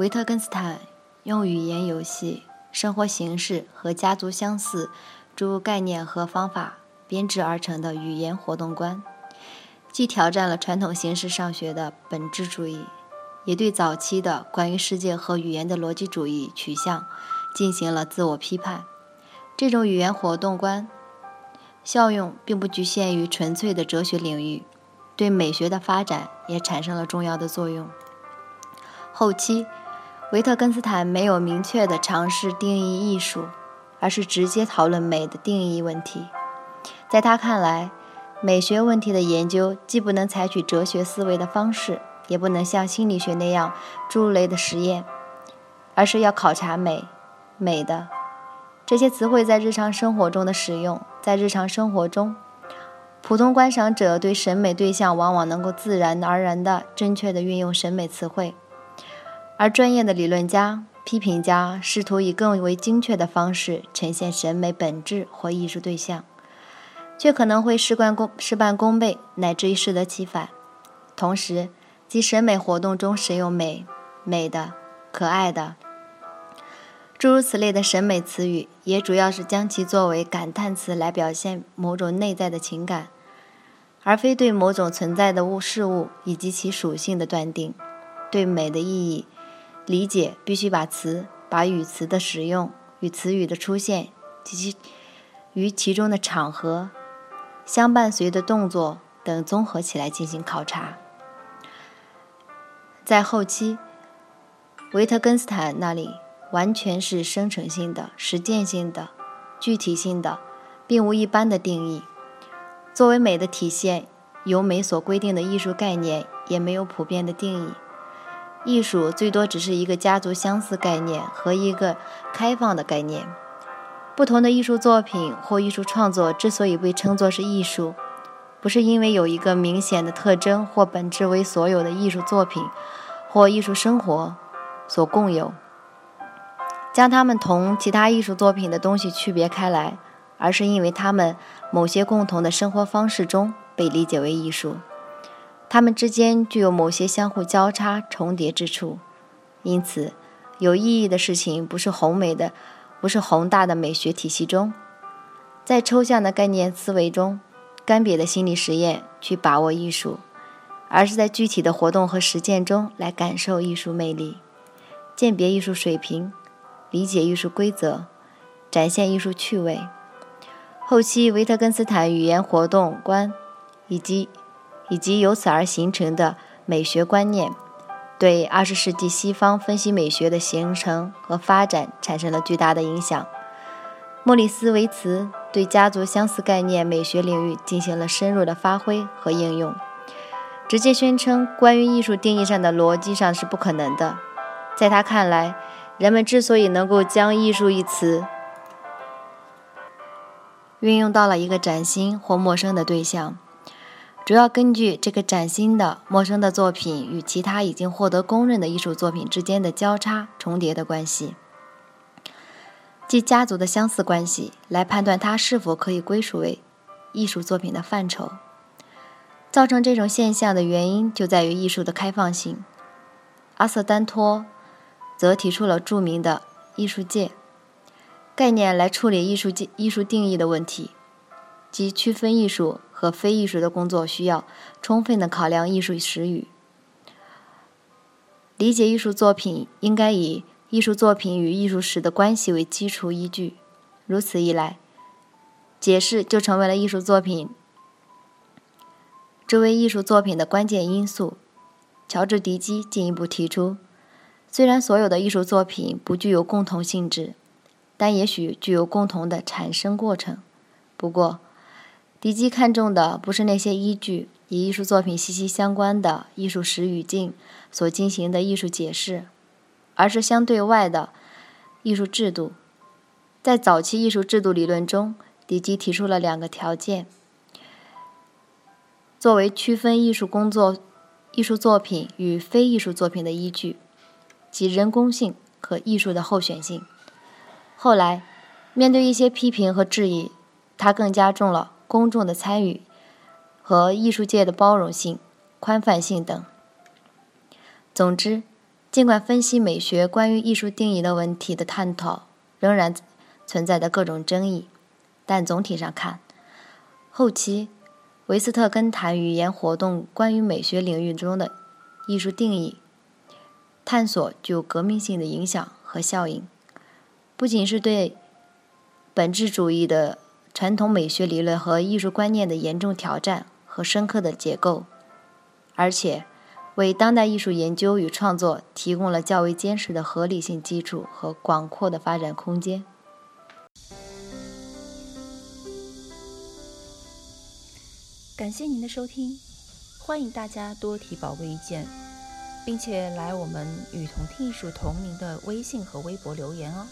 维特根斯坦用语言游戏、生活形式和家族相似诸概念和方法编制而成的语言活动观，既挑战了传统形式上学的本质主义，也对早期的关于世界和语言的逻辑主义取向进行了自我批判。这种语言活动观效用并不局限于纯粹的哲学领域，对美学的发展也产生了重要的作用。后期。维特根斯坦没有明确地尝试定义艺术，而是直接讨论美的定义问题。在他看来，美学问题的研究既不能采取哲学思维的方式，也不能像心理学那样诸类的实验，而是要考察美。美的这些词汇在日常生活中的使用，在日常生活中，普通观赏者对审美对象往往能够自然而然地正确地运用审美词汇。而专业的理论家、批评家试图以更为精确的方式呈现审美本质或艺术对象，却可能会事半功事半功倍，乃至于适得其反。同时，即审美活动中使用“美”“美的”“可爱的”诸如此类的审美词语，也主要是将其作为感叹词来表现某种内在的情感，而非对某种存在的物事物以及其属性的断定。对美的意义。理解必须把词、把语词的使用与词语的出现及其与其中的场合相伴随的动作等综合起来进行考察。在后期，维特根斯坦那里完全是生成性的、实践性的、具体性的，并无一般的定义。作为美的体现，由美所规定的艺术概念也没有普遍的定义。艺术最多只是一个家族相似概念和一个开放的概念。不同的艺术作品或艺术创作之所以被称作是艺术，不是因为有一个明显的特征或本质为所有的艺术作品或艺术生活所共有，将它们同其他艺术作品的东西区别开来，而是因为它们某些共同的生活方式中被理解为艺术。它们之间具有某些相互交叉重叠之处，因此，有意义的事情不是宏美的，不是宏大的美学体系中，在抽象的概念思维中，干瘪的心理实验去把握艺术，而是在具体的活动和实践中来感受艺术魅力，鉴别艺术水平，理解艺术规则，展现艺术趣味。后期维特根斯坦语言活动观以及。以及由此而形成的美学观念，对二十世纪西方分析美学的形成和发展产生了巨大的影响。莫里斯·维茨对家族相似概念美学领域进行了深入的发挥和应用，直接宣称关于艺术定义上的逻辑上是不可能的。在他看来，人们之所以能够将“艺术”一词运用到了一个崭新或陌生的对象。主要根据这个崭新的、陌生的作品与其他已经获得公认的艺术作品之间的交叉重叠的关系，即家族的相似关系，来判断它是否可以归属为艺术作品的范畴。造成这种现象的原因就在于艺术的开放性。阿瑟·丹托则提出了著名的“艺术界”概念来处理艺术界艺术定义的问题，即区分艺术。和非艺术的工作需要充分的考量艺术实语，理解艺术作品应该以艺术作品与艺术史的关系为基础依据。如此一来，解释就成为了艺术作品这位艺术作品的关键因素。乔治·迪基进一步提出，虽然所有的艺术作品不具有共同性质，但也许具有共同的产生过程。不过，迪基看重的不是那些依据与艺术作品息息相关的艺术史语境所进行的艺术解释，而是相对外的艺术制度。在早期艺术制度理论中，迪基提出了两个条件，作为区分艺术工作、艺术作品与非艺术作品的依据，即人工性和艺术的候选性。后来，面对一些批评和质疑，他更加重了公众的参与和艺术界的包容性、宽泛性等。总之，尽管分析美学关于艺术定义的问题的探讨仍然存在着各种争议，但总体上看，后期维斯特根谈语言活动关于美学领域中的艺术定义探索具有革命性的影响和效应，不仅是对本质主义的传统美学理论和艺术观念的严重挑战和深刻的解构，而且。为当代艺术研究与创作提供了较为坚实的合理性基础和广阔的发展空间。感谢您的收听，欢迎大家多提宝贵意见，并且来我们与同听艺术同名的微信和微博留言哦。